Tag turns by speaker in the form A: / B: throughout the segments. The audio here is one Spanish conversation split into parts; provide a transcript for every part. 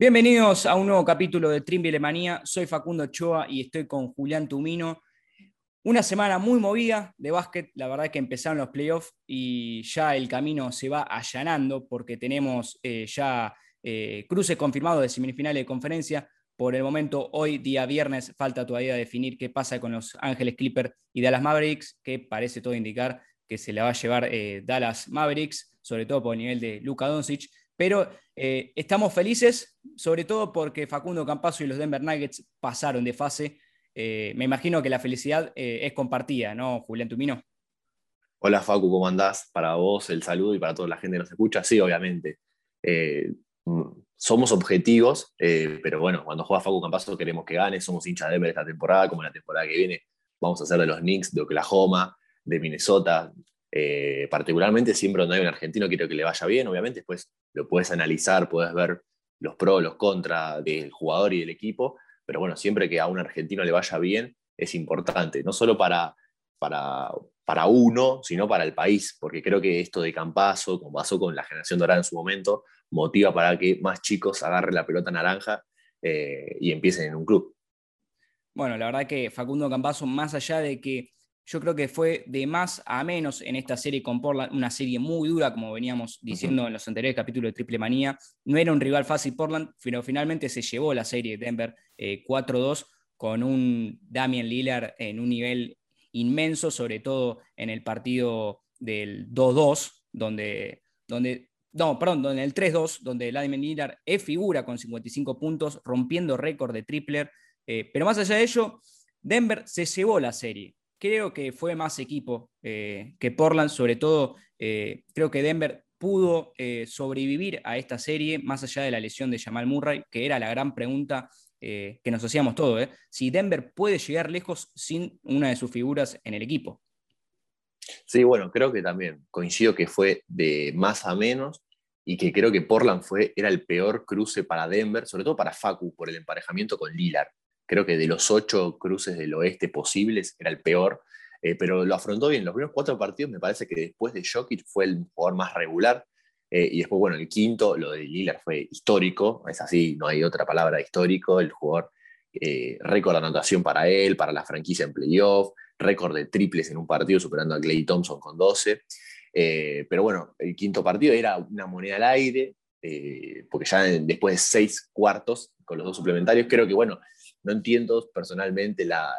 A: Bienvenidos a un nuevo capítulo de Trimble Manía. Soy Facundo Ochoa y estoy con Julián Tumino. Una semana muy movida de básquet. La verdad es que empezaron los playoffs y ya el camino se va allanando porque tenemos eh, ya eh, cruces confirmados de semifinales de conferencia. Por el momento, hoy, día viernes, falta todavía definir qué pasa con los Ángeles Clippers y Dallas Mavericks, que parece todo indicar que se le va a llevar eh, Dallas Mavericks, sobre todo por el nivel de Luka Doncic. Pero eh, estamos felices, sobre todo porque Facundo Campazo y los Denver Nuggets pasaron de fase. Eh, me imagino que la felicidad eh, es compartida, ¿no, Julián Tumino?
B: Hola Facu, ¿cómo andás? Para vos el saludo y para toda la gente que nos escucha. Sí, obviamente. Mm, somos objetivos, pero bueno, cuando juega Facu Campazo queremos que gane. Somos hinchas de Denver esta temporada, como la temporada que viene. Vamos a hacer de los Knicks, de Oklahoma, de Minnesota, eh, particularmente siempre donde hay un argentino quiero que le vaya bien, obviamente después lo puedes analizar, puedes ver los pros, los contras del jugador y del equipo, pero bueno, siempre que a un argentino le vaya bien es importante, no solo para, para, uno, sino para el país, porque creo que esto de Campazo, como pasó con la generación dorada en su momento, motiva para que más chicos agarren la pelota naranja eh, y empiecen en un club.
A: Bueno, la verdad que Facundo Campazo, más allá de que yo creo que fue de más a menos en esta serie con Portland, una serie muy dura, como veníamos diciendo en los anteriores capítulos de Triple Manía. No era un rival fácil Portland, pero finalmente se llevó la serie Denver 4-2 eh, con un Damian Lillard en un nivel inmenso, sobre todo en el partido del 2-2, donde, donde, no, perdón, en el 3-2, donde Damian Lillard es figura con 55 puntos, rompiendo récord de tripler. Eh, pero más allá de ello, Denver se llevó la serie creo que fue más equipo eh, que Portland, sobre todo eh, creo que Denver pudo eh, sobrevivir a esta serie más allá de la lesión de Jamal Murray, que era la gran pregunta que nos hacíamos todos, si Denver puede llegar lejos sin una de sus figuras en el equipo.
B: Sí, bueno, creo que también coincido que fue de más a menos y que creo que Portland fue, era el peor cruce para Denver, sobre todo para Facu, por el emparejamiento con Lillard creo que de los ocho cruces del oeste posibles era el peor, eh, pero lo afrontó bien. Los primeros cuatro partidos me parece que después de Jokic fue el jugador más regular. Eh, y después, bueno, el quinto, lo de Lillard fue histórico, es así, no hay otra palabra histórico, el jugador, eh, récord de anotación para él, para la franquicia en playoff, récord de triples en un partido, superando a Clay Thompson con 12. pero bueno, el quinto partido era una moneda al aire, porque ya después de seis cuartos con los dos suplementarios, creo que bueno, no entiendo personalmente la,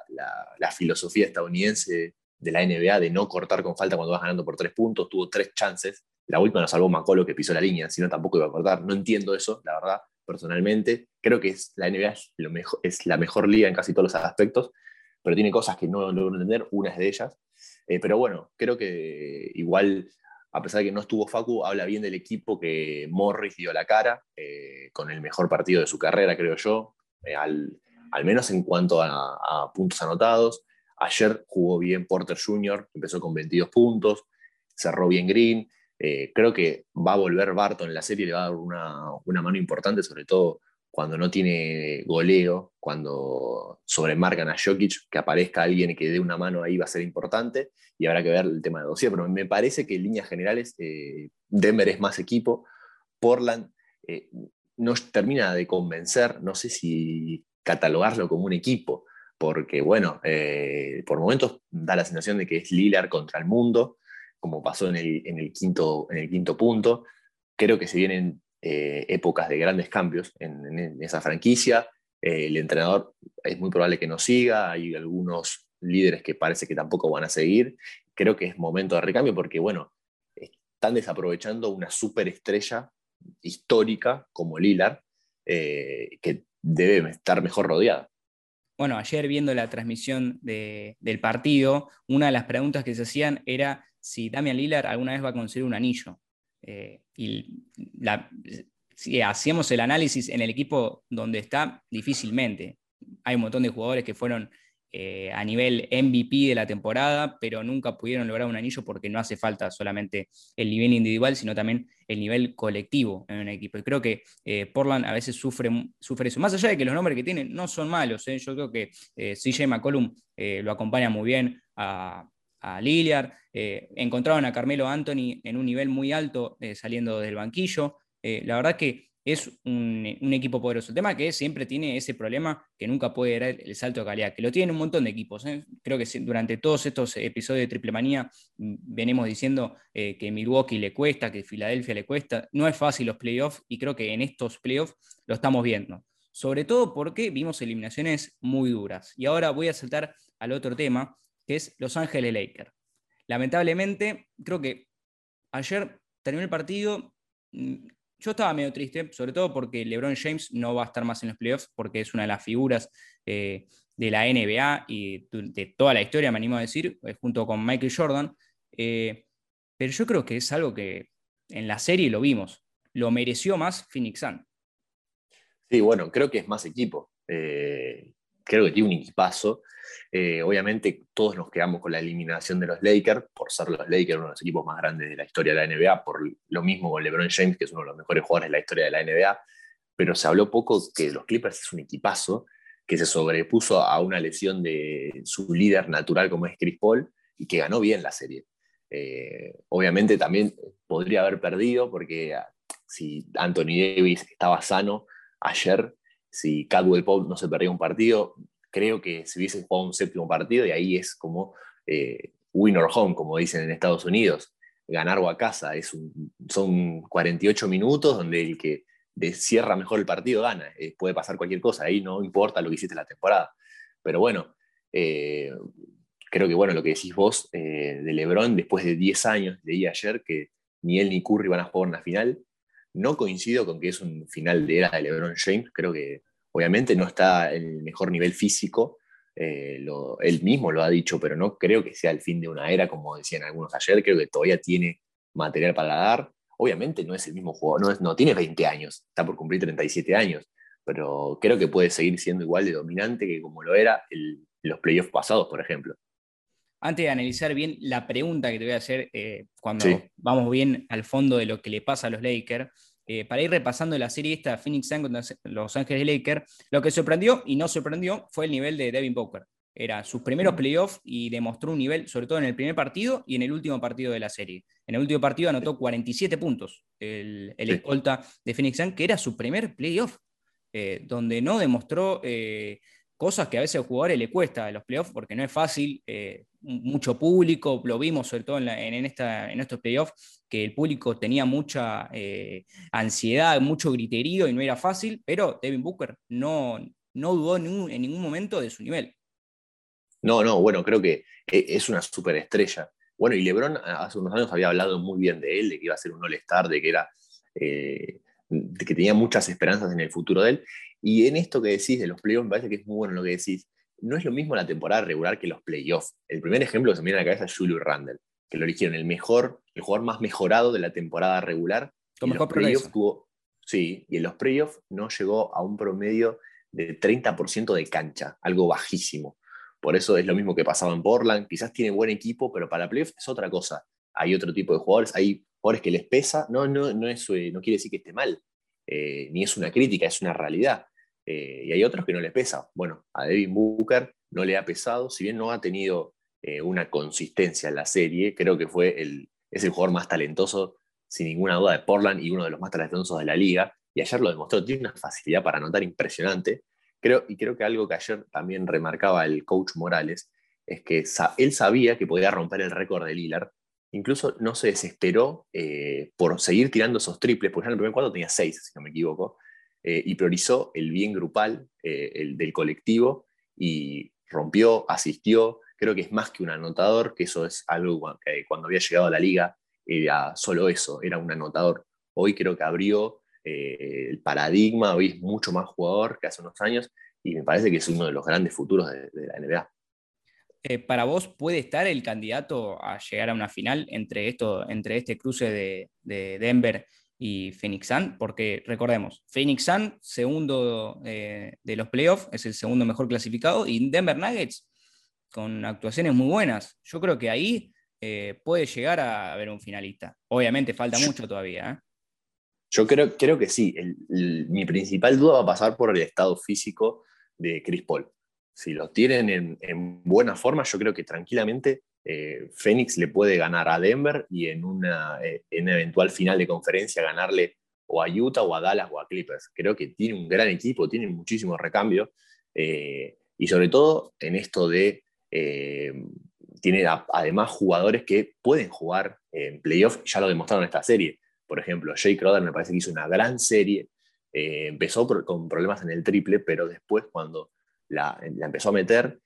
B: filosofía estadounidense de la NBA de no cortar con falta cuando vas ganando por tres puntos. Tuvo tres chances. La última nos salvó Macolo que pisó la línea, si no tampoco iba a cortar. No entiendo eso, la verdad, personalmente. Creo que es, la NBA es, lo mejor, es la mejor liga en casi todos los aspectos, pero tiene cosas que no logro entender, una de ellas. Eh, pero bueno, creo que igual, a pesar de que no estuvo Facu, habla bien del equipo que Morris dio la cara, eh, con el mejor partido de su carrera, creo yo. Eh, al, al menos en cuanto a, puntos anotados. Ayer jugó bien Porter Jr., empezó con 22 puntos, cerró bien Green. Eh, creo que va a volver Barton en la serie, le va a dar una, mano importante, sobre todo cuando no tiene goleo, cuando sobremarcan a Jokic, que aparezca alguien que dé una mano ahí va a ser importante y habrá que ver el tema de dossier. Pero me parece que en líneas generales eh, Denver es más equipo, Portland eh, no termina de convencer, no sé si catalogarlo como un equipo, porque bueno, eh, por momentos da la sensación de que es Lillard contra el mundo, como pasó en el, quinto, en el quinto punto. Creo que se vienen eh, épocas de grandes cambios en, esa franquicia. Eh, el entrenador es muy probable que no siga, hay algunos líderes que parece que tampoco van a seguir. Creo que es momento de recambio porque, bueno, están desaprovechando una superestrella histórica como Lillard, que debe estar mejor rodeada.
A: Bueno, ayer viendo la transmisión del partido, una de las preguntas que se hacían era si Damian Lillard alguna vez va a conseguir un anillo. Eh, y si hacíamos el análisis en el equipo donde está, difícilmente. Hay un montón de jugadores que fueron eh, a nivel MVP de la temporada, pero nunca pudieron lograr un anillo porque no hace falta solamente el nivel individual, sino también el nivel colectivo en un equipo. Y creo que eh, Portland a veces sufre, sufre eso. Más allá de que los nombres que tienen no son malos, ¿eh? yo creo que CJ McCollum lo acompaña muy bien a, a Lillard. encontraron a Carmelo Anthony en un nivel muy alto saliendo del banquillo. la verdad que es un, equipo poderoso. El tema que siempre tiene ese problema que nunca puede dar el salto de calidad, que lo tienen un montón de equipos. ¿eh? Creo que durante todos estos episodios de Triple Manía mm, venimos diciendo eh, que Milwaukee le cuesta, que Filadelfia le cuesta. No es fácil los playoffs y creo que en estos playoffs lo estamos viendo. Sobre todo porque vimos eliminaciones muy duras. Y ahora voy a saltar al otro tema, que es Los Ángeles Lakers. Lamentablemente, creo que ayer terminó el partido mm, yo estaba medio triste, sobre todo porque LeBron James no va a estar más en los playoffs, porque es una de las figuras eh, de la NBA y de toda la historia, me animo a decir, eh, junto con Michael Jordan. Eh, pero yo creo que es algo que en la serie lo vimos. Lo mereció más Phoenix Sun.
B: Sí, bueno, creo que es más equipo creo que tiene un equipazo. Eh, obviamente todos nos quedamos con la eliminación de los Lakers, por ser los Lakers uno de los equipos más grandes de la historia de la NBA, por lo mismo con LeBron James, que es uno de los mejores jugadores de la historia de la NBA, pero se habló poco que los Clippers es un equipazo que se sobrepuso a una lesión de su líder natural como es Chris Paul y que ganó bien la serie. Eh, obviamente también podría haber perdido porque ah, si Anthony Davis estaba sano ayer, si Cadwell Pope no se perdía un partido, creo que si hubiese jugado un séptimo partido, y ahí es como eh, win or home, como dicen en Estados Unidos, ganar o a casa, es son 48 minutos donde el que cierra mejor el partido gana, eh, puede pasar cualquier cosa, ahí no importa lo que hiciste la temporada. Pero bueno, eh, creo que bueno, lo que decís vos de Lebron, después de 10 años, leí ayer que ni él ni Curry van a jugar una final, no coincido con que es un final de era de LeBron James, creo que obviamente no está en el mejor nivel físico, eh, él mismo lo ha dicho, pero no creo que sea el fin de una era, como decían algunos ayer, creo que todavía tiene material para dar. Obviamente no es el mismo jugador, no, tiene 20 años, está por cumplir 37 años, pero creo que puede seguir siendo igual de dominante que como lo era en los playoffs pasados, por ejemplo.
A: Antes de analizar bien la pregunta que te voy a hacer eh, cuando vamos bien al fondo de lo que le pasa a los Lakers, eh, para ir repasando la serie esta Phoenix Sun contra Los Ángeles Lakers, lo que sorprendió y no sorprendió fue el nivel de Devin Booker. Era sus primeros playoffs y demostró un nivel, sobre todo en el primer partido y en el último partido de la serie. En el último partido anotó 47 puntos el, escolta de Phoenix Sun, que era su primer playoff, eh, donde no demostró cosas que a veces a los jugadores le cuesta en los playoffs porque no es fácil, eh, mucho público, lo vimos sobre todo en, esta, en estos playoffs, que el público tenía mucha eh, ansiedad, mucho griterío y no era fácil, pero Devin Booker no, no dudó en ningún, momento de su nivel.
B: No, no, bueno, creo que e, es una superestrella. Bueno, y LeBron hace unos años había hablado muy bien de él, de que iba a ser un All-Star, de que era... Eh, que tenía muchas esperanzas en el futuro de él. Y en esto que decís de los playoffs, me parece que es muy bueno lo que decís. No es lo mismo la temporada regular que los playoffs. El primer ejemplo que se me viene a la cabeza es Julius Randle, que lo eligieron el mejor, el jugador más mejorado de la temporada regular.
A: Como mejor playoffs
B: tuvo, Sí, y en los playoffs no llegó a un promedio de 30% de cancha, algo bajísimo. Por eso es lo mismo que pasaba en Portland. Quizás tiene buen equipo, pero para playoffs es otra cosa. Hay otro tipo de jugadores, hay jugadores que les pesa. No, no, no, es, eh, no quiere decir que esté mal, eh, ni es una crítica, es una realidad. Eh, y hay otros que no les pesa. Bueno, a Devin Booker no le ha pesado, si bien no ha tenido eh, una consistencia en la serie, creo que fue el, es el jugador más talentoso, sin ninguna duda, de Portland y uno de los más talentosos de la liga. Y ayer lo demostró, tiene una facilidad para anotar impresionante. Creo, y creo que algo que ayer también remarcaba el coach Morales es que él sabía que podía romper el récord de Lillard. Incluso no se desesperó eh, por seguir tirando esos triples, porque ya en el primer cuarto tenía seis, si no me equivoco eh, y priorizó el bien grupal eh, el del colectivo y rompió, asistió. Creo que es más que un anotador, que eso es algo que cuando había llegado a la liga era solo eso, era un anotador. Hoy creo que abrió eh, el paradigma, hoy es mucho más jugador que hace unos años y me parece que es uno de los grandes futuros de, la NBA.
A: ¿Para vos puede estar el candidato a llegar a una final entre, esto, entre este cruce de Denver y Phoenix Sun, porque recordemos, Phoenix Sun, segundo eh, de los playoffs, es el segundo mejor clasificado, y Denver Nuggets con actuaciones muy buenas. Yo creo que ahí eh, puede llegar a haber un finalista. Obviamente falta mucho todavía. ¿eh?
B: Yo creo, creo que sí. mi principal duda va a pasar por el estado físico de Chris Paul. Si lo tienen en, en buena forma, yo creo que tranquilamente eh, Phoenix le puede ganar a Denver y en una, eh, en eventual final de conferencia ganarle o a Utah o a Dallas o a Clippers. Creo que tiene un gran equipo, tiene muchísimos recambios eh, y sobre todo en esto de, eh, tiene además jugadores que pueden jugar en playoff, ya lo demostraron en esta serie. Por ejemplo, Jay Crowder me parece que hizo una gran serie, empezó con problemas en el triple, pero después cuando la, empezó a meter,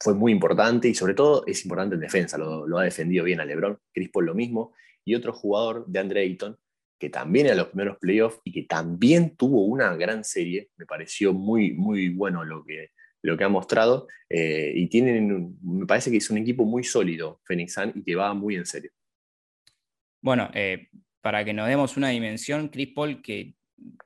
B: fue muy importante y sobre todo es importante en defensa, lo, ha defendido bien a Lebron, Chris Paul lo mismo, y otro jugador de Andre Ayton, que también era los primeros playoffs y que también tuvo una gran serie, me pareció muy, muy bueno lo que, lo que ha mostrado, eh, y tienen, me parece que es un equipo muy sólido, Phoenix y que va muy en serio.
A: Bueno, eh, para que nos demos una dimensión, Chris Paul, que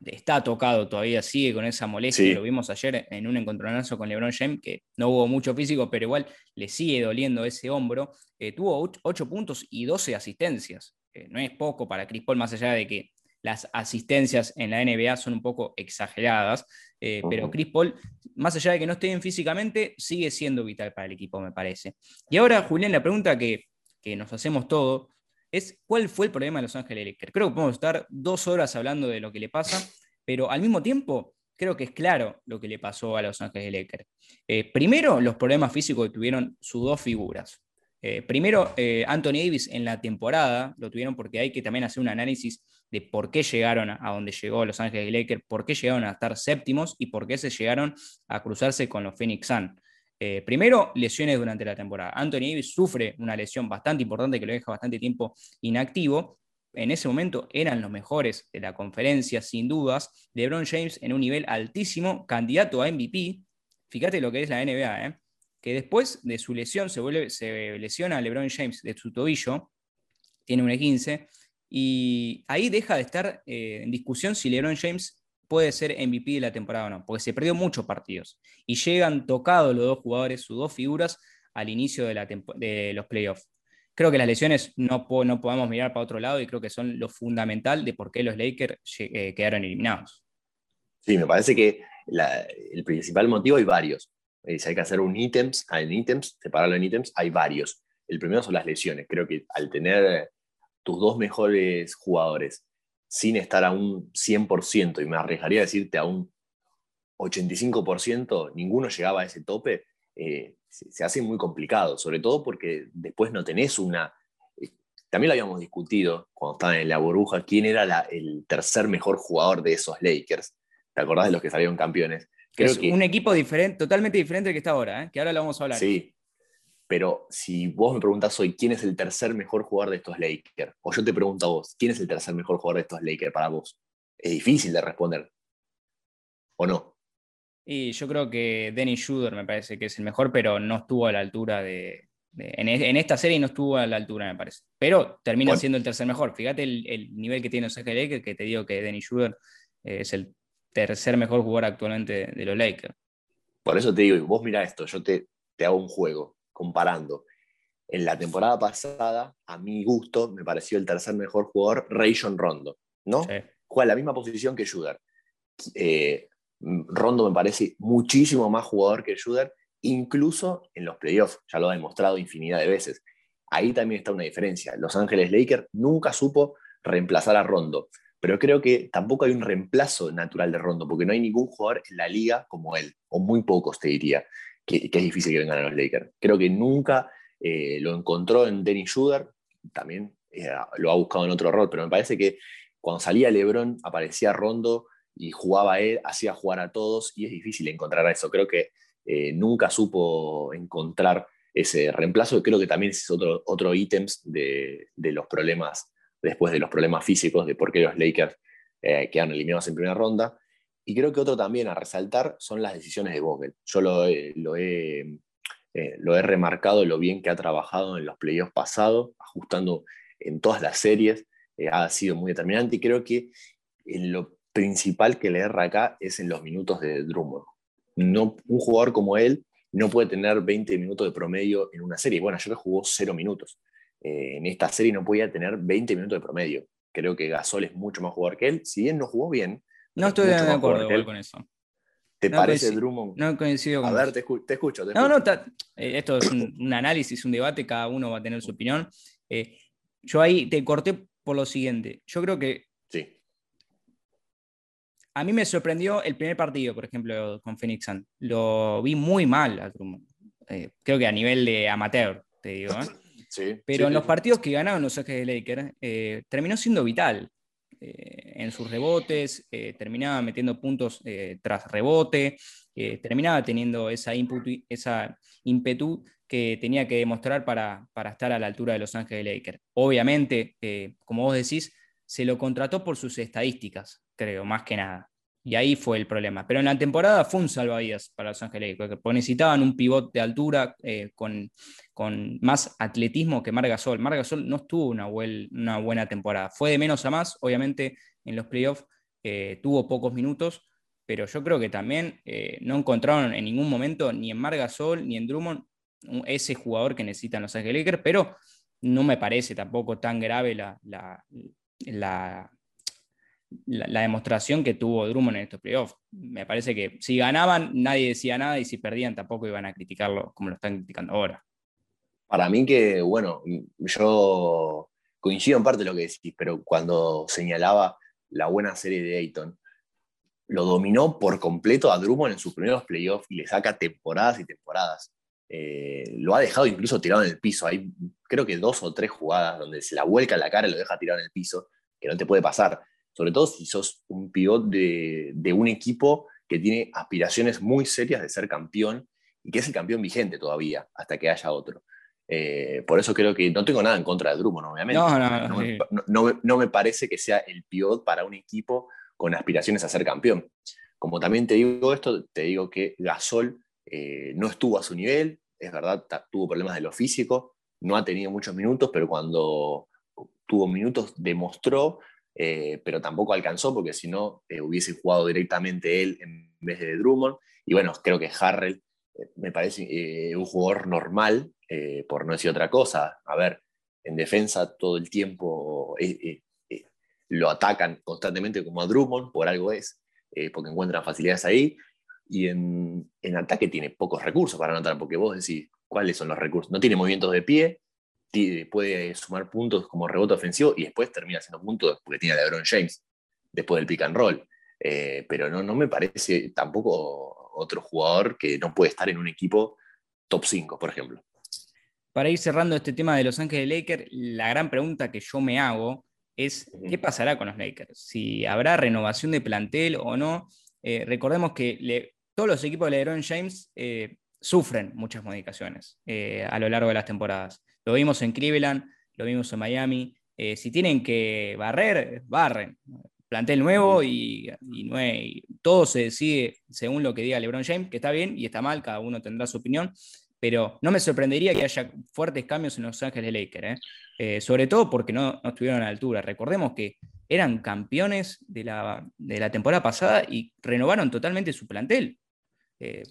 A: está tocado todavía, sigue con esa molestia. Lo vimos ayer en un encontronazo con LeBron James, que no hubo mucho físico, pero igual le sigue doliendo ese hombro. Eh, tuvo 8 puntos y 12 asistencias. no es poco para Chris Paul, más allá de que las asistencias en la NBA son un poco exageradas. Eh, pero Chris Paul, más allá de que no esté bien físicamente, sigue siendo vital para el equipo, me parece. Y ahora, Julián, la pregunta que, que nos hacemos todos es cuál fue el problema de Los Ángeles Lakers. Creo que podemos estar dos horas hablando de lo que le pasa, pero al mismo tiempo creo que es claro lo que le pasó a Los Ángeles Lakers. Eh, primero, los problemas físicos que tuvieron sus dos figuras. Eh, primero, eh, Anthony Davis en la temporada lo tuvieron porque hay que también hacer un análisis de por qué llegaron a donde llegó Los Ángeles Lakers, por qué llegaron a estar séptimos y por qué se llegaron a cruzarse con los Phoenix Suns. Eh, primero, lesiones durante la temporada. Anthony Davis sufre una lesión bastante importante que lo deja bastante tiempo inactivo. En ese momento eran los mejores de la conferencia, sin dudas. LeBron James en un nivel altísimo, candidato a MVP. Fíjate lo que es la NBA, ¿eh? que después de su lesión se, vuelve, se lesiona a LeBron James de su tobillo, tiene un E15, y ahí deja de estar eh, en discusión si LeBron James puede ser MVP de la temporada o no, porque se perdió muchos partidos y llegan tocados los dos jugadores, sus dos figuras, al inicio de, la de los playoffs. Creo que las lesiones no, no podemos mirar para otro lado y creo que son lo fundamental de por qué los Lakers eh, quedaron eliminados.
B: Sí, me parece que el principal motivo hay varios. Eh, si hay que hacer un ítems, en ítems, separarlo en ítems, hay varios. El primero son las lesiones. Creo que al tener tus dos mejores jugadores sin estar a un 100%, y me arriesgaría a decirte a un 85%, ninguno llegaba a ese tope, eh, se, hace muy complicado, sobre todo porque después no tenés una... Eh, también lo habíamos discutido cuando estaban en la burbuja, quién era el tercer mejor jugador de esos Lakers. ¿Te acordás de los que salieron campeones?
A: es un equipo diferente, totalmente diferente del que está ahora, ¿eh? que ahora lo vamos a hablar.
B: Sí, pero si vos me preguntás hoy quién es el tercer mejor jugador de estos Lakers, o yo te pregunto a vos, ¿quién es el tercer mejor jugador de estos Lakers para vos? Es difícil de responder. ¿O no?
A: Y yo creo que Dennis Schroeder me parece que es el mejor, pero no estuvo a la altura de. en, esta serie no estuvo a la altura, me parece. Pero termina siendo el tercer mejor. Fíjate el, nivel que tiene los Lakers, que te digo que Dennis Schroeder eh, es el tercer mejor jugador actualmente de los Lakers.
B: Por eso te digo, vos mira esto, yo te, te hago un juego comparando. En la temporada pasada, a mi gusto, me pareció el tercer mejor jugador Rayon Rondo, ¿no? Juega la misma posición que Juder. Eh, Rondo me parece muchísimo más jugador que Juder, incluso en los playoffs, ya lo ha demostrado infinidad de veces. Ahí también está una diferencia. Los Ángeles Lakers nunca supo reemplazar a Rondo, pero creo que tampoco hay un reemplazo natural de Rondo, porque no hay ningún jugador en la liga como él, o muy pocos te diría que, es difícil que vengan a los Lakers. Creo que nunca eh, lo encontró en Dennis Schroeder, también eh, lo ha buscado en otro rol, pero me parece que cuando salía LeBron aparecía Rondo y jugaba él, hacía jugar a todos y es difícil encontrar eso. Creo que eh, nunca supo encontrar ese reemplazo, creo que también es otro, otro ítem de, de, los problemas, después de los problemas físicos, de por qué los Lakers quedan eliminados en primera ronda. Y creo que otro también a resaltar son las decisiones de Vogel. Yo lo, he, eh, lo he remarcado lo bien que ha trabajado en los playoffs pasados, ajustando en todas las series, eh, ha sido muy determinante y creo que en lo principal que le acá es en los minutos de Drummond. No, un jugador como él no puede tener 20 minutos de promedio en una serie. Bueno, ayer jugó 0 minutos. Eh, en esta serie no podía tener 20 minutos de promedio. Creo que Gasol es mucho más jugador que él. Si bien no jugó bien,
A: no estoy de acuerdo con eso.
B: ¿Te parece Drummond?
A: No coincido con
B: A ver, te, escucho.
A: no, no, eh, esto es un, análisis, un debate, cada uno va a tener su opinión. Eh, yo ahí te corté por lo siguiente. Yo creo que A mí me sorprendió el primer partido, por ejemplo, con Phoenix Sun. Lo vi muy mal a Drummond. Eh, creo que a nivel de amateur, te digo. ¿eh? Sí, Pero en los partidos que ganaron los Ángeles de Lakers, eh, terminó siendo vital. En sus rebotes, terminaba metiendo puntos tras rebote, terminaba teniendo esa, input, esa ímpetu que tenía que demostrar para, para, estar a la altura de Los Ángeles Lakers. Obviamente, como vos decís, se lo contrató por sus estadísticas, creo, más que nada. Y ahí fue el problema. Pero en la temporada fue un salvavidas para Los Ángeles, porque necesitaban un pivot de altura eh, con, con, más atletismo que Margasol. Margasol no estuvo una, una, buena temporada. Fue de menos a más, obviamente en los playoffs eh, tuvo pocos minutos, pero yo creo que también eh, no encontraron en ningún momento ni en Margasol ni en Drummond ese jugador que necesitan los Ángeles Lakers, pero no me parece tampoco tan grave la, la, demostración que tuvo Drummond en estos playoffs. Me parece que si ganaban, nadie decía nada y si perdían, tampoco iban a criticarlo como lo están criticando ahora.
B: Para mí que, bueno, yo coincido en parte de lo que decís, pero cuando señalaba la buena serie de Ayton, lo dominó por completo a Drummond en sus primeros playoffs y le saca temporadas y temporadas. Eh, lo ha dejado incluso tirado en el piso. Hay creo que dos o tres jugadas donde se la vuelca en la cara y lo deja tirado en el piso, que no te puede pasar. Sobre todo si sos un pivot de, un equipo que tiene aspiraciones muy serias de ser campeón y que es el campeón vigente todavía, hasta que haya otro. Eh, por eso creo que no tengo nada en contra de Drummond, obviamente. No, me, parece que sea el pivot para un equipo con aspiraciones a ser campeón. Como también te digo esto, te digo que Gasol eh, no estuvo a su nivel, es verdad, tuvo problemas de lo físico, no ha tenido muchos minutos, pero cuando tuvo minutos demostró, eh, pero tampoco alcanzó, porque si no eh, hubiese jugado directamente él en vez de Drummond. Y bueno, creo que Harrell me parece un jugador normal, por no decir otra cosa. A ver, en defensa todo el tiempo lo atacan constantemente como a Drummond, por algo es, porque encuentran facilidades ahí y en, ataque tiene pocos recursos para anotar, porque vos decís, ¿cuáles son los recursos? No tiene movimientos de pie, puede sumar puntos como rebote ofensivo y después termina haciendo puntos porque tiene a LeBron James después del pick and roll. Eh, pero no, no me parece tampoco otro jugador que no puede estar en un equipo top 5, por ejemplo.
A: Para ir cerrando este tema de Los Ángeles Lakers, la gran pregunta que yo me hago es, ¿qué pasará con los Lakers? Si habrá renovación de plantel o no. Eh, recordemos que todos los equipos de LeBron James eh, sufren muchas modificaciones eh, a lo largo de las temporadas. Lo vimos en Cleveland, lo vimos en Miami. si tienen que barrer, barren. Plantel nuevo y, todo se decide según lo que diga LeBron James, que está bien y está mal, cada uno tendrá su opinión, pero no me sorprendería que haya fuertes cambios en Los Ángeles Lakers, sobre todo porque no, no estuvieron a la altura. Recordemos que eran campeones de la, temporada pasada y renovaron totalmente su plantel. Eh,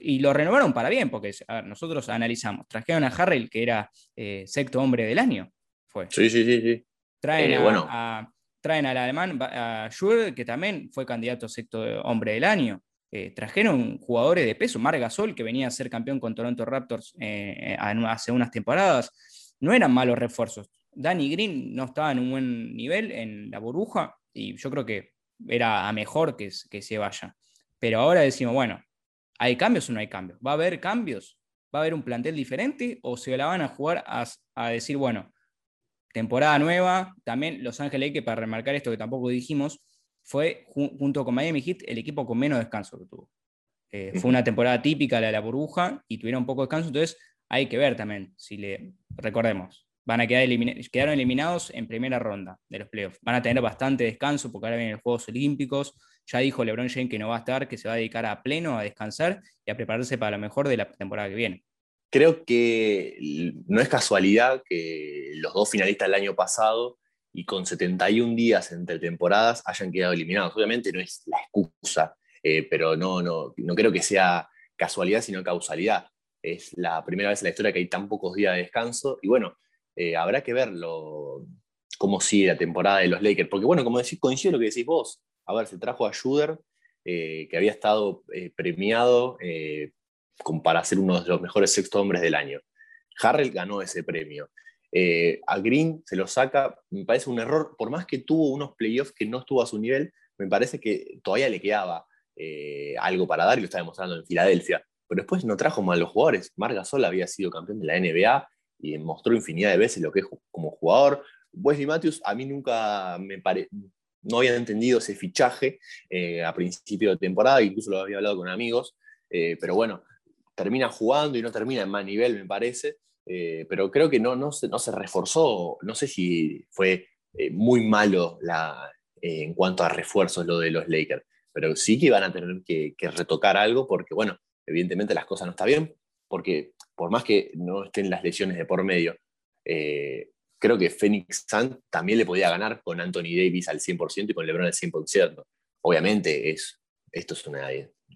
A: y lo renovaron para bien, porque nosotros analizamos. Trajeron a Harrell, que era eh, sexto hombre del año. Fue.
B: Sí, sí, sí. sí.
A: Traen, eh, a, traen al alemán, a que también fue candidato a sexto hombre del año. trajeron jugadores de peso. Mar Gasol, que venía a ser campeón con Toronto Raptors hace unas temporadas. No eran malos refuerzos. Danny Green no estaba en un buen nivel en la burbuja y yo creo que era a mejor que, que se vaya. Pero ahora decimos, bueno, ¿hay cambios o no hay cambios? ¿Va a haber cambios? ¿Va a haber un plantel diferente o se la van a jugar a, decir, bueno, temporada nueva? También Los Ángeles que para remarcar esto que tampoco dijimos, fue junto con Miami Heat el equipo con menos descanso que tuvo. Eh, fue una temporada típica la de la burbuja y tuvieron poco descanso, entonces hay que ver también, si le recordemos, van a quedar quedaron eliminados en primera ronda de los playoffs. Van a tener bastante descanso porque ahora vienen los Juegos Olímpicos. Ya dijo LeBron James que no va a estar, que se va a dedicar a pleno a descansar y a prepararse para lo mejor de la temporada que viene.
B: Creo que no es casualidad que los dos finalistas del año pasado y con 71 días entre temporadas hayan quedado eliminados. Obviamente no es la excusa, eh, pero no, no, no creo que sea casualidad, sino causalidad. Es la primera vez en la historia que hay tan pocos días de descanso. Y bueno, eh, habrá que verlo cómo sigue la temporada de los Lakers. Porque, bueno, como decís, coincido lo que decís vos. A ver, se trajo a Juder, eh, que había estado eh, premiado para ser uno de los mejores sexto hombres del año. Harrell ganó ese premio. a Green se lo saca, me parece un error, por más que tuvo unos playoffs que no estuvo a su nivel, me parece que todavía le quedaba eh, algo para dar y lo está demostrando en Filadelfia. Pero después no trajo malos jugadores. Marc Gasol había sido campeón de la NBA y mostró infinidad de veces lo que es como jugador. Wesley Matthews, a mí nunca me pare... no había entendido ese fichaje eh, a principio de temporada, incluso lo había hablado con amigos, eh, pero bueno, termina jugando y no termina en más nivel, me parece. pero creo que no, no, se, no se reforzó, no sé si fue muy malo la, en cuanto a refuerzos lo de los Lakers pero sí que van a tener que, retocar algo porque, bueno, evidentemente las cosas no están bien, porque por más que no estén las lesiones de por medio, eh, creo que Phoenix Sun también le podía ganar con Anthony Davis al 100% y con LeBron al 100%. Obviamente, es, esto es una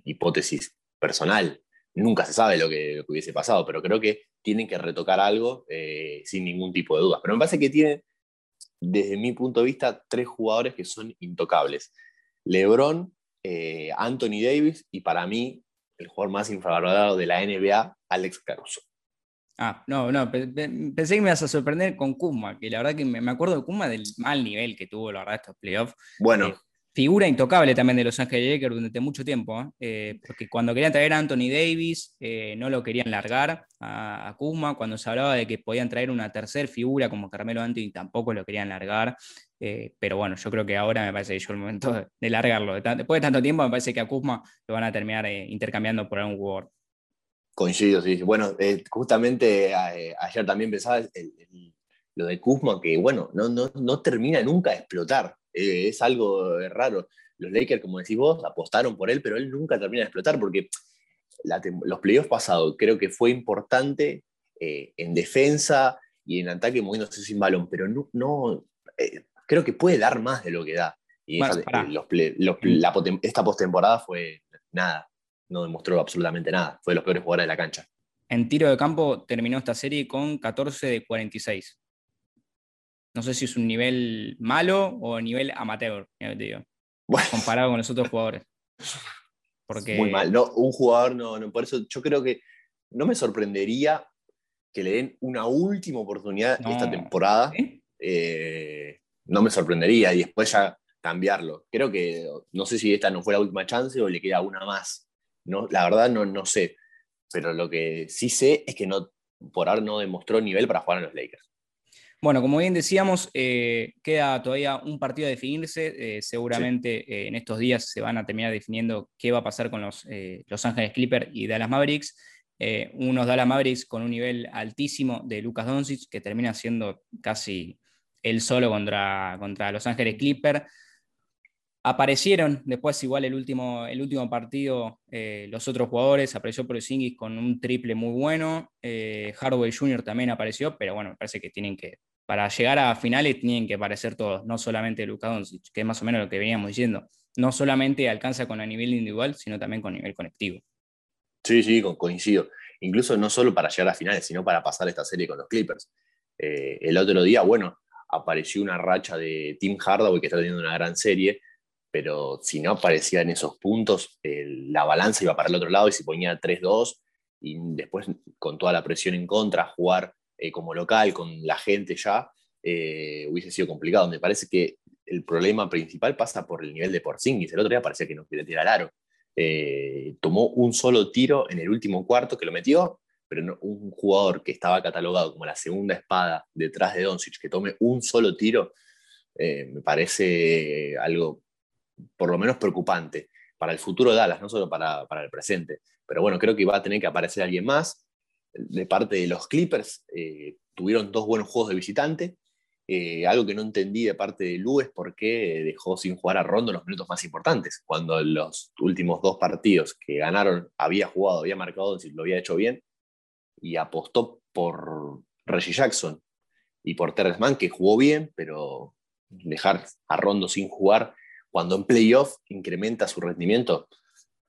B: hipótesis personal. Nunca se sabe lo que, hubiese pasado, pero creo que tienen que retocar algo eh, sin ningún tipo de dudas. Pero me parece que tienen, desde mi punto de vista, tres jugadores que son intocables. LeBron, eh, Anthony Davis y para mí el jugador más infravalorado de la NBA, Alex Caruso.
A: Ah, no, no, pensé que me ibas a sorprender con Kuma, que la verdad que me acuerdo de Kuma del mal nivel que tuvo, la verdad, estos playoffs.
B: Bueno,
A: eh, figura intocable también de Los Ángeles Lakers durante mucho tiempo, ¿eh? Eh, porque cuando querían traer a Anthony Davis eh, no lo querían largar a, a, Kuzma, cuando se hablaba de que podían traer una tercera figura como Carmelo Anthony tampoco lo querían largar, pero bueno, yo creo que ahora me parece llegó el momento de, largarlo. después de tanto tiempo me parece que a Kuzma lo van a terminar intercambiando por algún jugador.
B: Coincido, sí. Bueno, justamente ayer también pensaba lo de Kuzma, que bueno, no, no, no termina nunca de explotar eh, es algo raro. Los Lakers, como decís vos, apostaron por él, pero él nunca termina de explotar porque los playoffs pasados creo que fue importante eh, en defensa y en ataque moviéndose sin balón, pero no, no eh, creo que puede dar más de lo que da. Y esta postemporada fue nada, no demostró absolutamente nada. Fue de los peores jugadores de la cancha.
A: En tiro de campo terminó esta serie con 14 de 46 no sé si es un nivel malo o nivel amateur, te digo, comparado con los otros jugadores.
B: Porque... Muy mal, no, un jugador no, no, por eso yo creo que no me sorprendería que le den una última oportunidad esta temporada. Eh, no me sorprendería y después ya cambiarlo. Creo que no sé si esta no fue la última chance o le queda una más. No, la verdad no, no sé. Pero lo que sí sé es que no, por ahora no demostró nivel para jugar en los Lakers.
A: Bueno, como bien decíamos, eh, queda todavía un partido a definirse. Eh, seguramente eh, en estos días se van a terminar definiendo qué va a pasar con los Los Ángeles Clippers y Dallas Mavericks. unos Dallas Mavericks con un nivel altísimo de Lucas Doncic, que termina siendo casi el solo contra, contra Los Ángeles Clippers. Aparecieron después, igual el último, el último partido, los otros jugadores. Apareció Porzingis con un triple muy bueno. Hardaway Jr. también apareció, pero bueno, me parece que tienen que para llegar a finales tienen que aparecer todos, no solamente Luka Doncic, que es más o menos lo que veníamos diciendo. No solamente alcanza con a nivel individual, sino también con nivel colectivo.
B: Sí, sí, coincido. Incluso no solo para llegar a finales, sino para pasar esta serie con los Clippers. Eh, el otro día, bueno, apareció una racha de Tim Hardaway que está teniendo una gran serie, pero si no aparecía en esos puntos, la balanza iba para el otro lado y se ponía 3-2 y después con toda la presión en contra, jugar eh, como local, con la gente ya, eh, hubiese sido complicado. Me parece que el problema principal pasa por el nivel de Porzingis. El otro día parecía que no quería tirar aro. Eh, tomó un solo tiro en el último cuarto que lo metió, pero un jugador que estaba catalogado como la segunda espada detrás de Doncic, que tome un solo tiro, me parece algo por lo menos preocupante para el futuro de Dallas, no solo para, para el presente. Pero bueno, creo que va a tener que aparecer alguien más de parte de los Clippers. Eh, tuvieron dos buenos juegos de visitante. Eh, algo que no entendí de parte de Lu es por qué dejó sin jugar a Rondo los minutos más importantes, cuando los últimos dos partidos que ganaron había jugado, había marcado, lo había hecho bien, y apostó por Reggie Jackson y por Terrence Mann, que jugó bien, pero dejar a Rondo sin jugar cuando en playoff incrementa su rendimiento,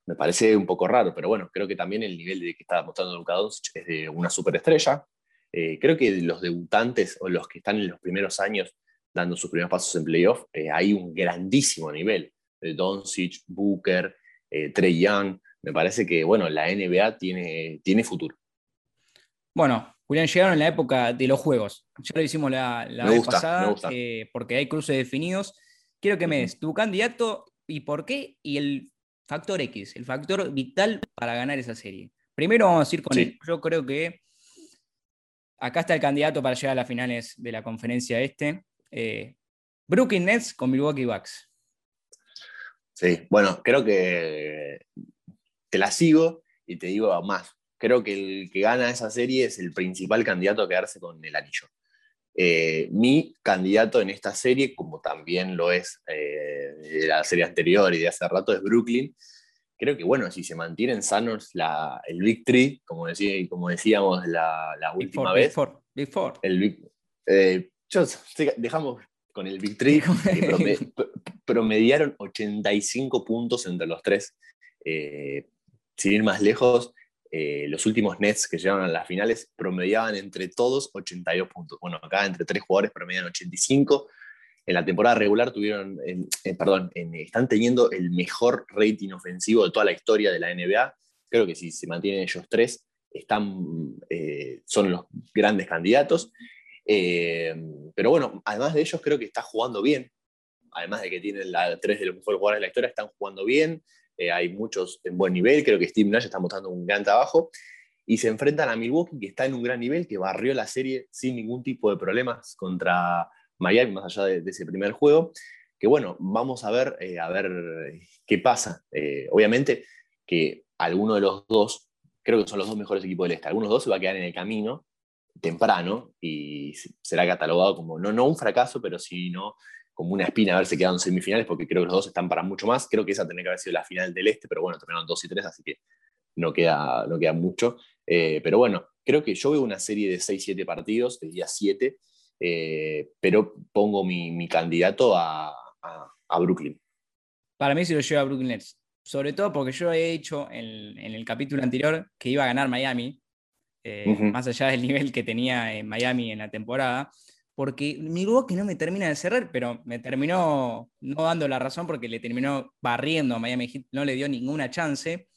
B: me parece un poco raro, pero bueno, creo que también el nivel de que está mostrando Luka Doncic es de una superestrella. Eh, creo que los debutantes o los que están en los primeros años dando sus primeros pasos en playoff, eh, hay un grandísimo nivel. de Doncic, Booker, eh, Trey Young. Me parece que, bueno, la NBA tiene, tiene futuro.
A: Bueno, Julián, llegaron en la época de los juegos. Ya lo hicimos la, la vez pasada, porque hay cruces definidos. Quiero que me des tu candidato y por qué y el factor X, el factor vital para ganar esa serie. Primero vamos a ir con él. Yo creo que acá está el candidato para llegar a las finales de la conferencia este. Eh, Brooklyn Nets con Milwaukee Bucks.
B: Sí, bueno, creo que te la sigo y te digo más. Creo que el que gana esa serie es el principal candidato a quedarse con el anillo. Eh, mi candidato en esta serie, como también lo es eh, de la serie anterior y de hace rato, es Brooklyn creo que bueno, si se mantienen sanos la, el Big Tree, como, decía, como decíamos la, última vez.
A: Big Four,
B: El eh, dejamos con el Big Tree, promediaron 85 puntos entre los tres. Eh, sin ir más lejos, eh, los últimos Nets que llegaron a las finales promediaban entre todos 82 puntos. Bueno, acá entre tres jugadores promedian 85 en la temporada regular tuvieron, perdón, están teniendo el mejor rating ofensivo de toda la historia de la NBA. Creo que si se mantienen ellos tres, están, eh, son los grandes candidatos. Eh, pero bueno, además de ellos, creo que está jugando bien. Además de que tienen la, tres de los mejores jugadores de la historia, están jugando bien. Eh, hay muchos en buen nivel. Creo que Steve Nash está mostrando un gran trabajo. Y se enfrentan a Milwaukee, que está en un gran nivel, que barrió la serie sin ningún tipo de problemas contra Miami, más allá de, ese primer juego. Que bueno, vamos a ver, eh, a ver qué pasa. Eh, obviamente que alguno de los dos, creo que son los dos mejores equipos del este, algunos dos se va a quedar en el camino temprano y será catalogado como no, no un fracaso, pero sino como una espina haberse quedado en semifinales, porque creo que los dos están para mucho más. Creo que esa tendría que haber sido la final del este, pero bueno, terminaron 2 y 3, así que no queda, no queda mucho. Eh, pero bueno, creo que yo veo una serie de 6-7 partidos, de día 7, eh, pero pongo mi, candidato a, Brooklyn.
A: Para mí se lo lleva a Brooklyn Nets, sobre todo porque yo he dicho en, el capítulo anterior que iba a ganar Miami, eh, más allá del nivel que tenía en Miami en la temporada, porque Milwaukee no me termina de cerrar, pero me terminó no dando la razón porque le terminó barriendo a Miami Heat, no le dio ninguna chance.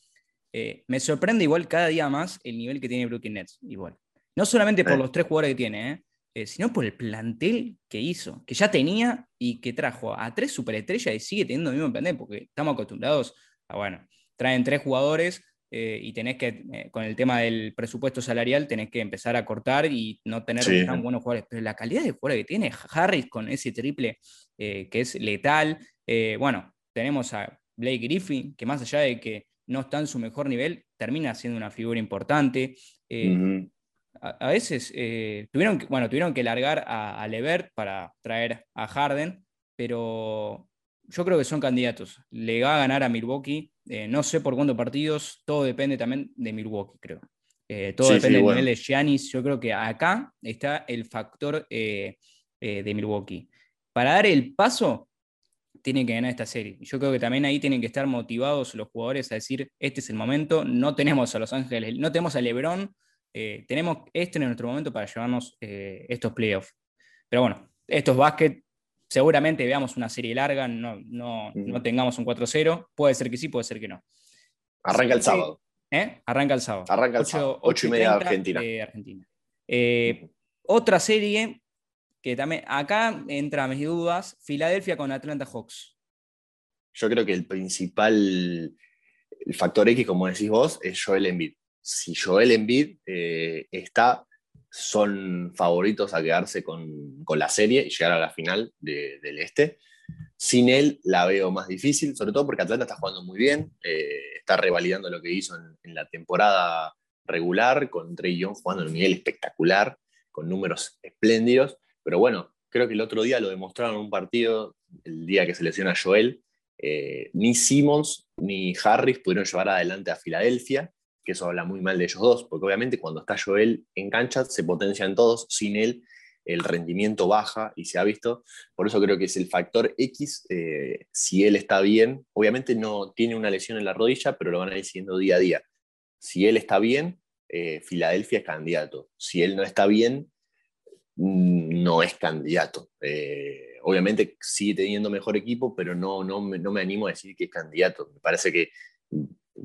A: Eh, me sorprende igual cada día más el nivel que tiene Brooklyn Nets, igual. No solamente por los tres jugadores que tiene, ¿eh? Eh, sino por el plantel que hizo, que ya tenía y que trajo a tres superestrellas y sigue teniendo el mismo plantel, porque estamos acostumbrados a, bueno, traen tres jugadores eh, y tenés que, eh, con el tema del presupuesto salarial, tenés que empezar a cortar y no tener tan buenos jugadores. Pero la calidad de jugadores que tiene Harris con ese triple que es letal, bueno, tenemos a Blake Griffin, que más allá de que no está en su mejor nivel, termina siendo una figura importante. A, veces eh, tuvieron, que, bueno, tuvieron que largar a, Levert para traer a Harden, pero yo creo que son candidatos. Le va a ganar a Milwaukee, eh, no sé por cuántos partidos, todo depende también de Milwaukee, creo. Eh, todo depende del nivel de Giannis. Yo creo que acá está el factor de Milwaukee. Para dar el paso, tienen que ganar esta serie. Yo creo que también ahí tienen que estar motivados los jugadores a decir, este es el momento, no tenemos a Los Ángeles, no tenemos a Lebron, eh, tenemos este en nuestro momento para llevarnos eh, estos playoffs. Pero bueno, estos básquet, seguramente veamos una serie larga, no, no, tengamos un 4-0. Puede ser que sí, puede ser que no.
B: Arranca el sábado.
A: ¿Eh? Arranca el sábado.
B: Arranca el sábado. 8 y media de Argentina.
A: Argentina. otra serie que también, acá entra mis dudas, Filadelfia con Atlanta Hawks.
B: Yo creo que el principal, el factor X, como decís vos, es Joel Embiid si Joel Embiid eh, está, son favoritos a quedarse con, la serie y llegar a la final del este. Sin él la veo más difícil, sobre todo porque Atlanta está jugando muy bien, eh, está revalidando lo que hizo en, la temporada regular, con Trey Young jugando en un nivel espectacular, con números espléndidos, pero bueno, creo que el otro día lo demostraron en un partido, el día que se lesiona Joel, eh, ni Simmons ni Harris pudieron llevar adelante a Filadelfia, que eso habla muy mal de ellos dos, porque obviamente cuando está Joel en cancha se potencian todos, sin él el rendimiento baja y se ha visto, por eso creo que es el factor X, eh, si él está bien, obviamente no tiene una lesión en la rodilla, pero lo van a ir siguiendo día a día. Si él está bien, eh, Filadelfia es candidato. Si él no está bien, mm, no es candidato. Eh, obviamente sigue teniendo mejor equipo, pero no, no, no me animo a decir que es candidato. Me parece que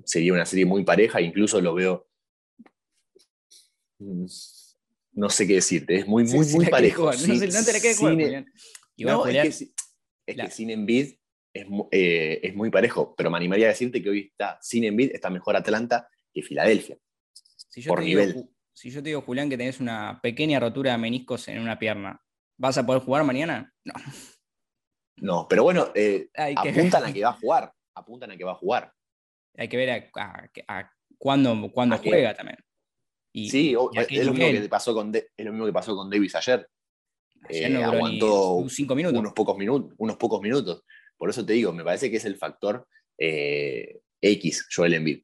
B: sería una serie muy pareja, incluso lo veo, mm, no sé qué decirte, es muy, muy, muy parejo.
A: no, te la quedes
B: no, es, que, es que sin Envid es, muy parejo, pero me animaría a decirte que hoy está sin Embiid, está mejor Atlanta que Filadelfia.
A: Si yo, te Digo, si yo te digo, Julián, que tenés una pequeña rotura de meniscos en una pierna, ¿vas a poder jugar mañana? No.
B: No, pero bueno, eh, apuntan a que va a jugar. Apuntan a que va a jugar.
A: Hay que ver a, cuándo, juega también.
B: sí, es, lo mismo que pasó con es lo mismo que pasó con Davis ayer.
A: Eh, aguantó cinco minutos.
B: Unos pocos minutos, unos pocos minutos. Por eso te digo, me parece que es el factor eh, X, Joel Embiid.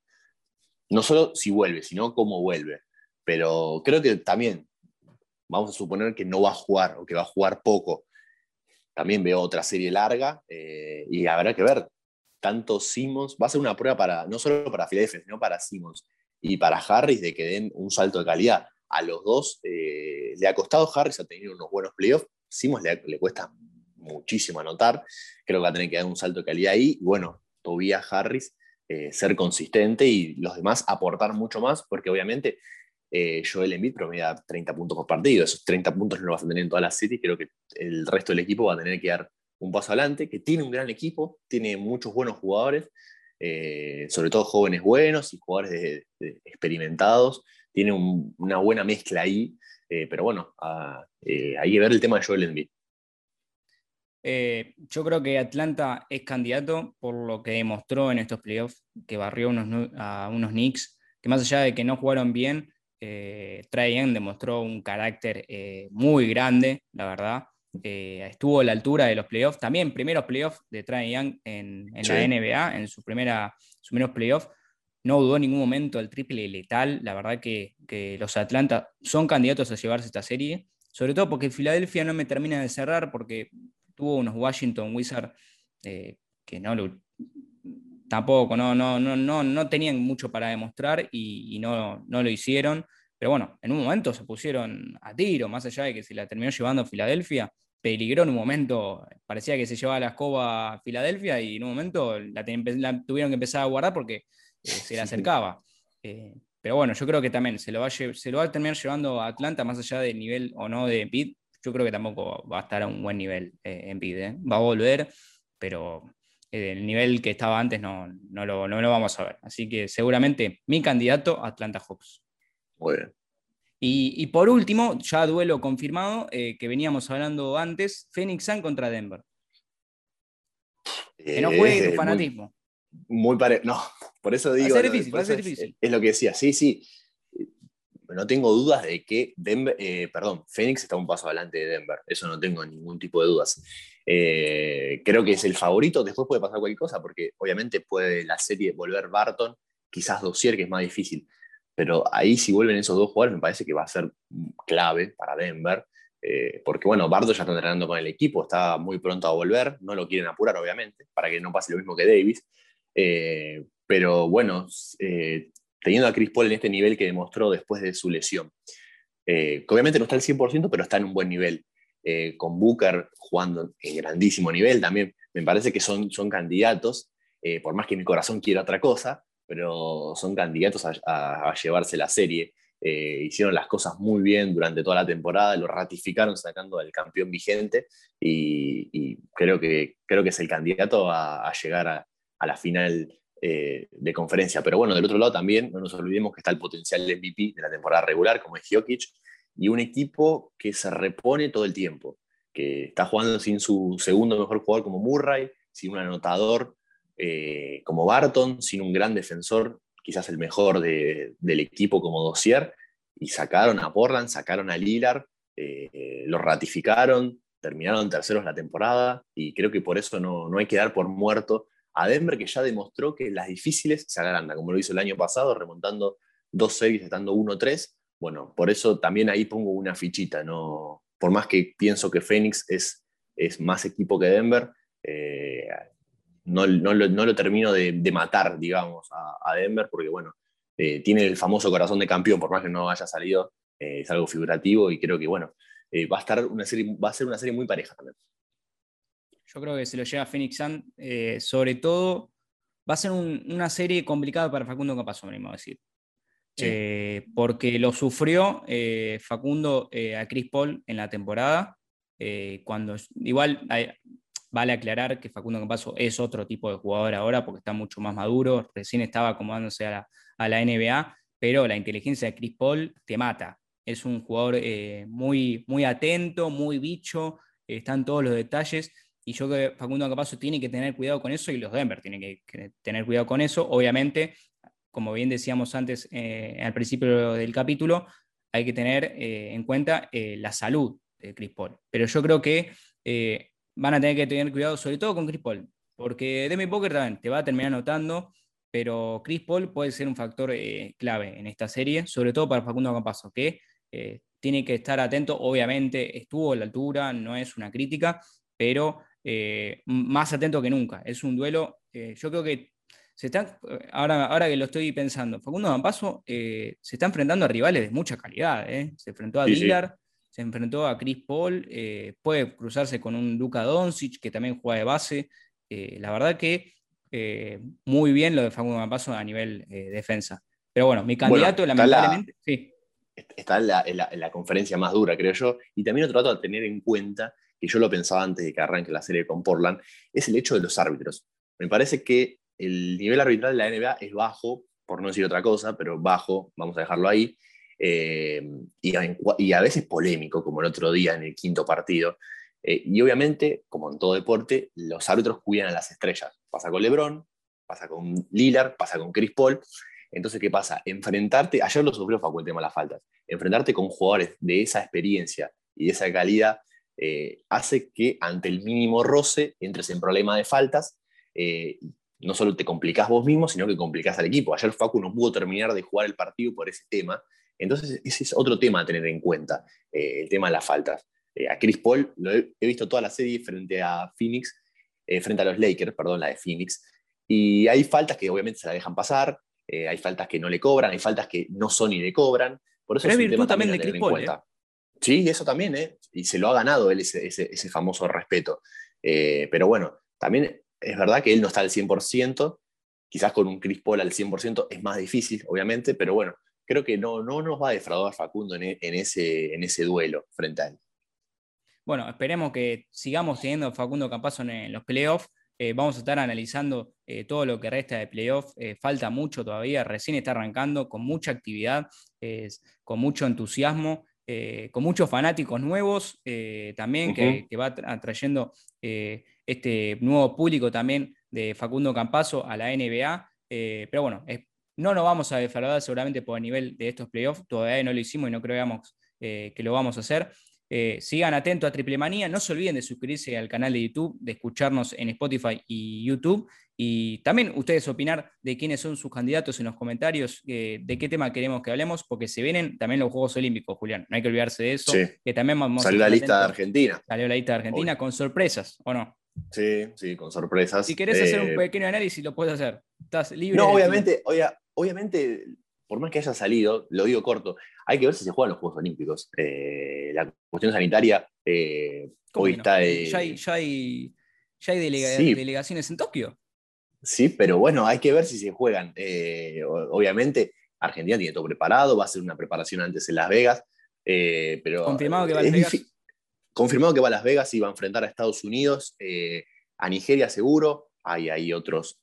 B: No solo si vuelve, sino cómo vuelve. Pero creo que también, vamos a suponer que no va a jugar o que va a jugar poco. También veo otra serie larga eh, y habrá que ver. Tanto Simmons, va a ser una prueba para, no solo para Philadelphia, sino para Simmons y para Harris de que den un salto de calidad. A los dos eh, le ha costado, Harris ha tenido unos buenos playoffs, Simmons le, cuesta muchísimo anotar, creo que va a tener que dar un salto de calidad ahí. Y bueno, Tobias Harris, eh, ser consistente y los demás aportar mucho más, porque obviamente eh, Joel Embiid promedia 30 puntos por partido. Esos 30 puntos no los vas a tener en toda la serie. Creo que el resto del equipo va a tener que dar un paso adelante, que tiene un gran equipo, tiene muchos buenos jugadores, eh, sobre todo jóvenes buenos y jugadores experimentados. Tiene una buena mezcla ahí, pero bueno, hay que ver el tema de Joel Embiid.
A: Eh, yo creo que Atlanta es candidato por lo que demostró en estos playoffs, que barrió a unos Knicks, que más allá de que no jugaron bien, eh, demostró un carácter eh, muy grande, la verdad. Eh, estuvo a la altura de los playoffs. También primeros playoffs de Trae Young en, la NBA, en su primera, sus primeros playoffs. No dudó en ningún momento el triple letal. La verdad que, que los Atlanta son candidatos a llevarse esta serie sobre todo porque Filadelfia no me termina de cerrar, porque tuvo unos Washington Wizards eh, que no lo, tampoco, no, no, no, no, no tenían mucho para demostrar y, no, no, lo hicieron. Pero bueno, en un momento se pusieron a tiro, más allá de que se la terminó llevando a Filadelfia, peligró en un momento, parecía que se llevaba la escoba a Filadelfia y en un momento la, tuvieron que empezar a guardar porque eh, se le acercaba. Eh, pero bueno, yo creo que también se lo, va a, se lo va a terminar llevando a Atlanta, más allá del nivel o no de Pitt, yo creo que tampoco va a estar a un buen nivel eh, en PIDE. ¿eh? Va a volver, pero eh, el nivel que estaba antes no, no, lo, vamos a ver. Así que seguramente mi candidato, Atlanta Hawks.
B: Muy bien.
A: Y, por último, ya duelo confirmado, que veníamos hablando antes, Phoenix Sun contra Denver. que no juegue tu fanatismo.
B: Muy, No, por eso digo.
A: Va a ser difícil, va a ser difícil.
B: es, lo que decía, sí, sí no tengo dudas de que Denver, eh, perdón, Phoenix está un paso adelante de Denver, eso no tengo ningún tipo de dudas. Eh, creo que es el favorito, después puede pasar cualquier cosa, porque obviamente puede la serie volver Barton, quizás Dossier, que es más difícil, pero ahí si vuelven esos dos jugadores me parece que va a ser clave para Denver, eh, porque bueno, Barton ya está entrenando con el equipo, está muy pronto a volver, no lo quieren apurar obviamente, para que no pase lo mismo que Davis, pero bueno, teniendo a Chris Paul en este nivel que demostró después de su lesión. Eh, que obviamente no está al 100%, pero está en un buen nivel. Eh, con Booker jugando en grandísimo nivel también, me parece que son, son candidatos, eh, por más que mi corazón quiera otra cosa, pero son candidatos a, llevarse la serie. hicieron las cosas muy bien durante toda la temporada, lo ratificaron sacando al campeón vigente y, creo, que, creo que es el candidato a, llegar a, a la final eh, de conferencia. Pero bueno, del otro lado también no nos olvidemos que está el potencial MVP de la temporada regular, como es Jokic, y un equipo que se repone todo el tiempo, que está jugando sin su segundo mejor jugador como Murray, sin un anotador eh, como Barton, sin un gran defensor, quizás el mejor del equipo como Dossier, y sacaron a Portland, sacaron a Lillard, eh, lo ratificaron, terminaron terceros la temporada, y creo que por eso no, no hay que dar por muerto a Denver que ya demostró que las difíciles se agrandan, como lo hizo el año pasado, remontando dos series estando 1-3. Bueno, por eso también ahí pongo una fichita, ¿no? Por más que pienso que Phoenix es, es más equipo que Denver, eh, no, lo, termino de, matar, digamos, a, Denver, porque bueno, eh, tiene el famoso corazón de campeón, por más que no haya salido, eh, es algo figurativo y creo que bueno, va, a estar una serie, va a ser una serie muy pareja también.
A: Yo creo que se lo lleva Phoenix Sun. Eh, sobre todo, va a ser una serie complicada para Facundo Capazo, me a decir. Eh, porque lo sufrió eh, Facundo a Chris Paul en la temporada. cuando igual vale aclarar que Facundo Campazo es otro tipo de jugador ahora porque está mucho más maduro, recién estaba acomodándose a la, a la NBA, pero la inteligencia de Chris Paul te mata. Es un jugador eh, muy, muy atento, muy bicho, están todos los detalles. Y yo creo que Facundo Campazo tiene que tener cuidado con eso y los Denver tienen que, tener cuidado con eso. Obviamente, como bien decíamos antes eh, al principio del capítulo, hay que tener eh, en cuenta la salud de Chris Paul. Pero yo creo que van a tener que tener cuidado, sobre todo con Chris Paul, porque Demi Poker también te va a terminar notando pero Chris Paul puede ser un factor clave en esta serie, sobre todo para Facundo Campazo, que eh, tiene que estar atento, obviamente estuvo a la altura, no es una crítica, pero eh, más atento que nunca. Es un duelo, eh, yo creo que se está, ahora, ahora que lo estoy pensando, Facundo Campazo se está enfrentando a rivales de mucha calidad. Se enfrentó a sí, se enfrentó a Chris Paul, puede cruzarse con un Luka Doncic, que también juega de base. la verdad que muy bien lo de Facundo Campazo a nivel defensa. Pero bueno, mi candidato, lamentablemente, sí
B: está en la, conferencia más dura, creo yo. Y también otro dato a tener en cuenta, que yo lo pensaba antes de que arranque la serie con Portland, es el hecho de los árbitros. Me parece que el nivel arbitral de la NBA es bajo, por no decir otra cosa, pero bajo, vamos a dejarlo ahí, eh, y, a, veces polémico, como el otro día en el quinto partido. Eh, y obviamente, como en todo deporte, los árbitros cuidan a las estrellas. Pasa con LeBron, pasa con Lillard, pasa con Chris Paul, entonces, ¿qué pasa? Enfrentarte, ayer lo sufrió Facu el tema de las faltas, enfrentarte con jugadores de esa experiencia y de esa calidad eh, hace que ante el mínimo roce entres en problema de faltas. Eh, no solo te complicás vos mismo, sino que complicás al equipo. Ayer Facu no pudo terminar de jugar el partido por ese tema. Entonces, ese es otro tema a tener en cuenta, eh, el tema de las faltas. a Chris Paul lo he, visto toda la serie frente a Phoenix, frente a los Lakers, perdón, la de Phoenix. Y hay faltas que obviamente se la dejan pasar, eh, hay faltas que no le cobran, hay faltas que no son y le cobran. Por eso es, un tema también de Chris Paul, ¿eh? Sí, eso también, ¿eh? y se lo ha ganado él ese, ese, famoso respeto. Eh, pero bueno, también es verdad que él no está al 100%, quizás con un Chris Paul al 100% es más difícil, obviamente, pero bueno, creo que no, no nos va a defraudar Facundo en, en, ese, en ese duelo frente a él.
A: Bueno, esperemos que sigamos teniendo Facundo Campazo en los playoffs eh, vamos a estar analizando eh, todo lo que resta de playoff. Eh, falta mucho todavía, recién está arrancando con mucha actividad, con mucho entusiasmo, con muchos fanáticos nuevos también que, va atrayendo este nuevo público también de Facundo Campazo a la NBA. pero bueno, no nos vamos a defraudar seguramente por el nivel de estos playoffs, todavía no lo hicimos y no creamos que lo vamos a hacer. Eh, sigan atentos a Triple Manía. No se olviden de suscribirse al canal de YouTube, de escucharnos en Spotify y YouTube. Y también ustedes opinar de quiénes son sus candidatos en los comentarios, eh, de qué tema queremos que hablemos, porque se vienen también los Juegos Olímpicos, Julián. No hay que olvidarse de eso. Que también
B: Salió la lista de Argentina.
A: Salió la lista de Argentina con sorpresas, ¿o no?
B: Sí, sí, con sorpresas.
A: Si querés hacer un eh, pequeño análisis, lo puedes hacer. Estás libre.
B: No, obviamente, obviamente por más que haya salido, lo digo corto, hay que ver si se juegan los Juegos Olímpicos. Eh, la cuestión sanitaria eh, hoy está...
A: ya hay, delegaciones en Tokio.
B: Sí, pero bueno, hay que ver si se juegan. Eh, obviamente, Argentina tiene todo preparado, va a ser una preparación antes en Las Vegas. pero
A: confirmado que va a Las Vegas.
B: Confirmado que va a Las Vegas y va a enfrentar a Estados Unidos, a Nigeria seguro. Hay ahí otros,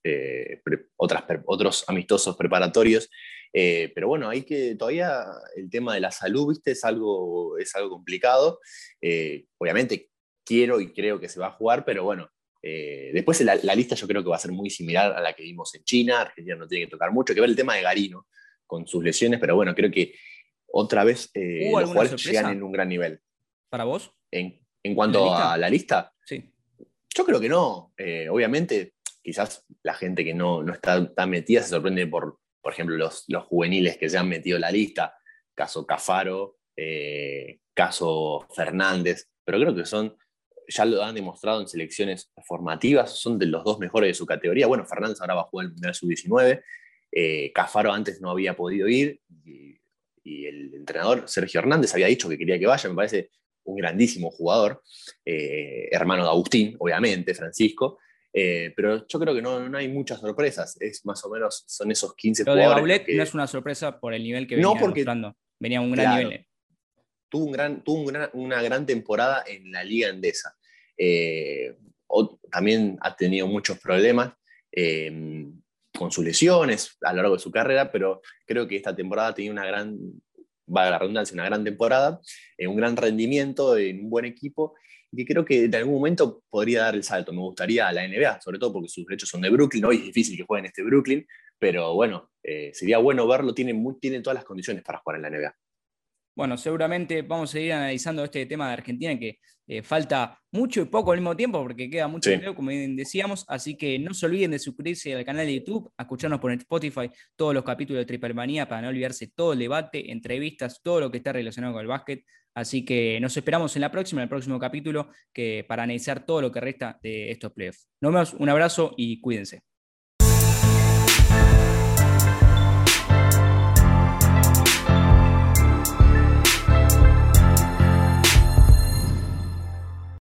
B: otras, otros amistosos preparatorios. Eh, pero bueno, hay que todavía el tema de la salud, viste, es algo, es algo complicado. Eh, obviamente quiero y creo que se va a jugar, pero bueno, eh, después la, lista yo creo que va a ser muy similar a la que vimos en China. Argentina no tiene que tocar mucho, que ver el tema de Garino con sus lesiones, pero bueno, creo que otra vez los jugadores llegan en un gran nivel.
A: ¿Para vos?
B: En, en cuanto a la lista,
A: sí.
B: Yo creo que no. obviamente, quizás la gente que no, no está tan metida se sorprende por por ejemplo, los, los juveniles que se han metido en la lista, caso Cafaro, eh, caso Fernández, pero creo que son, ya lo han demostrado en selecciones formativas, son de los dos mejores de su categoría. Bueno, Fernández ahora va a jugar el Mundial Sub-19, eh, Cafaro antes no había podido ir y, el entrenador Sergio Hernández había dicho que quería que vaya, me parece un grandísimo jugador, eh, hermano de Agustín, obviamente, Francisco, eh, pero yo creo que no, no, hay muchas sorpresas, es más o menos, son esos 15
A: Lo de Baulet no es una sorpresa por el nivel que venía no porque, venía un gran nivel.
B: Tuvo, un gran, tuvo una gran temporada en la Liga Endesa. Eh, también ha tenido muchos problemas eh, con sus lesiones a lo largo de su carrera, pero creo que esta temporada ha tenido una gran, va a la redundancia, una gran temporada, eh, un gran rendimiento en un buen equipo y que creo que en algún momento podría dar el salto. Me gustaría a la NBA, sobre todo porque sus derechos son de Brooklyn. Hoy es difícil que jueguen este Brooklyn, pero bueno, eh, sería bueno verlo. Tiene, tiene todas las condiciones para jugar en la NBA.
A: Bueno, seguramente vamos a seguir analizando este tema de Argentina, que eh, falta mucho y poco al mismo tiempo, porque queda mucho video, como bien decíamos. Así que no se olviden de suscribirse al canal de YouTube, a escucharnos por Spotify todos los capítulos de Triple Manía para no olvidarse todo el debate, entrevistas, todo lo que está relacionado con el básquet. Así que nos esperamos en la próxima, en el próximo capítulo, que, para analizar todo lo que resta de estos playoffs. Nos vemos, un abrazo y cuídense.